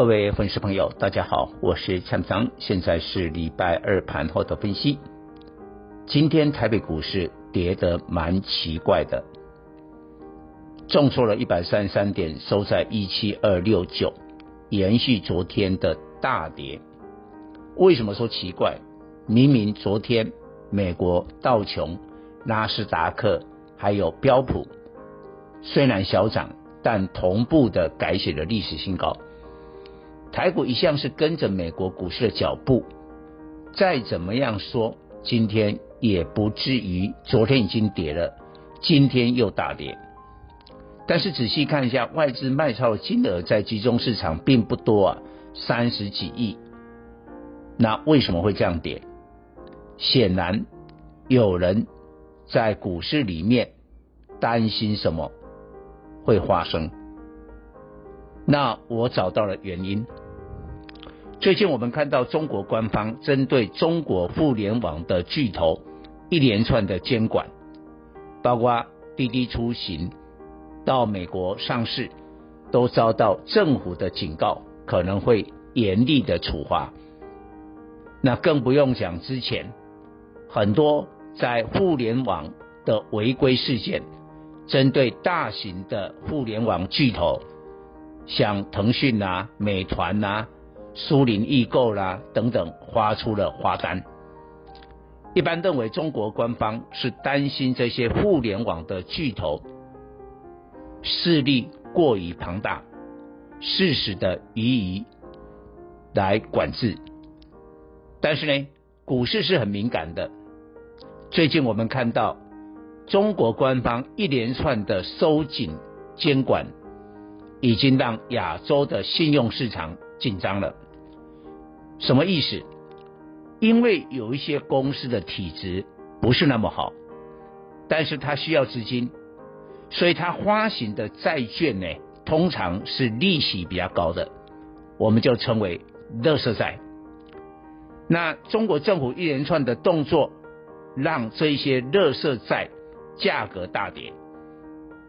各位粉丝朋友，大家好，我是蔡总，现在是礼拜二盘后的分析。今天台北股市跌得蛮奇怪的，重挫了一百三十三点，收在一七二六九，延续昨天的大跌。为什么说奇怪？明明昨天美国道琼、纳斯达克还有标普虽然小涨，但同步的改写了历史新高。台股一向是跟着美国股市的脚步，再怎么样说，今天也不至于昨天已经跌了，今天又大跌。但是仔细看一下，外资卖超的金额在集中市场并不多啊，三十几亿。那为什么会这样跌？显然有人在股市里面担心什么会发生。那我找到了原因。最近我们看到中国官方针对中国互联网的巨头一连串的监管，包括滴滴出行到美国上市，都遭到政府的警告，可能会严厉的处罚。那更不用讲之前很多在互联网的违规事件，针对大型的互联网巨头，像腾讯呐、美团呐。苏宁易购啦等等，发出了罚单。一般认为，中国官方是担心这些互联网的巨头势力过于庞大，适时的予以来管制。但是呢，股市是很敏感的。最近我们看到中国官方一连串的收紧监管，已经让亚洲的信用市场紧张了。什么意思？因为有一些公司的体质不是那么好，但是它需要资金，所以它发行的债券呢，通常是利息比较高的，我们就称为垃圾债。那中国政府一连串的动作，让这些垃圾债价格大跌，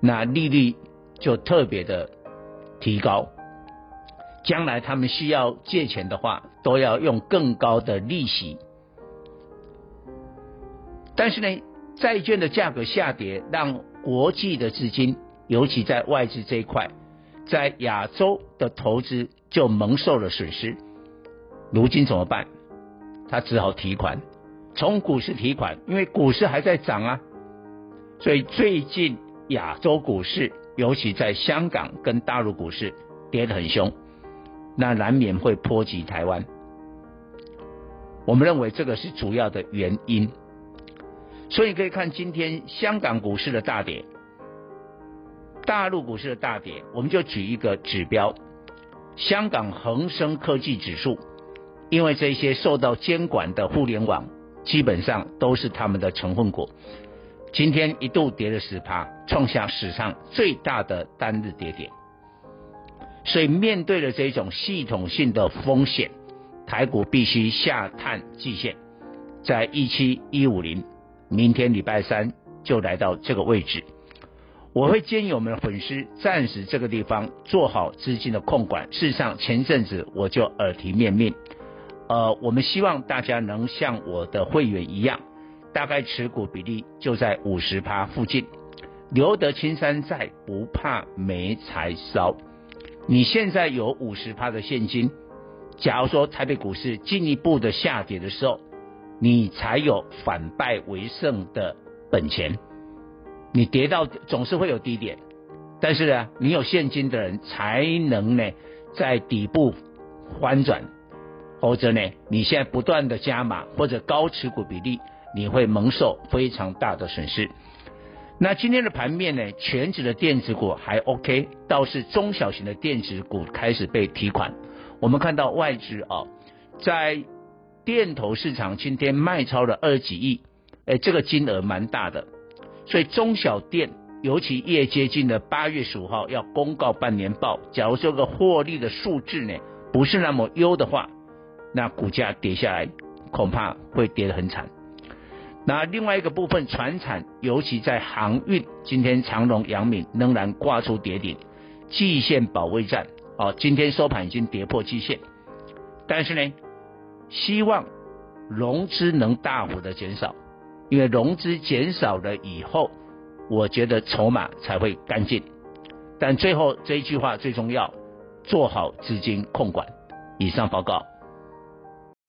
那利率就特别的提高。将来他们需要借钱的话，都要用更高的利息。但是呢，债券的价格下跌，让国际的资金，尤其在外资这一块，在亚洲的投资就蒙受了损失。如今怎么办？他只好提款，从股市提款，因为股市还在涨啊。所以最近亚洲股市，尤其在香港跟大陆股市跌得很凶。那难免会波及台湾，我们认为这个是主要的原因，所以可以看今天香港股市的大跌，大陆股市的大跌，我们就举一个指标，香港恒生科技指数，因为这些受到监管的互联网基本上都是他们的成分股，今天一度跌了十趴，创下史上最大的单日跌点。所以面对了这种系统性的风险，台股必须下探季线，在一七一五零，明天礼拜三就来到这个位置。我会建议我们的粉丝暂时这个地方做好资金的控管。事实上前阵子我就耳提面命，呃，我们希望大家能像我的会员一样，大概持股比例就在五十趴附近，留得青山在，不怕没柴烧。你现在有五十趴的现金，假如说台北股市进一步的下跌的时候，你才有反败为胜的本钱。你跌到总是会有低点，但是呢，你有现金的人才能呢在底部翻转，否则呢，你现在不断的加码或者高持股比例，你会蒙受非常大的损失。那今天的盘面呢，全指的电子股还 OK，倒是中小型的电子股开始被提款。我们看到外资啊，在电投市场今天卖超了二十几亿，哎，这个金额蛮大的，所以中小电，尤其越接近的八月十五号要公告半年报，假如这个获利的数字呢不是那么优的话，那股价跌下来恐怕会跌得很惨。那另外一个部分，船产，尤其在航运，今天长荣、阳明仍然挂出跌停，季线保卫战。哦，今天收盘已经跌破季线，但是呢，希望融资能大幅的减少，因为融资减少了以后，我觉得筹码才会干净。但最后这一句话最重要，做好资金控管。以上报告。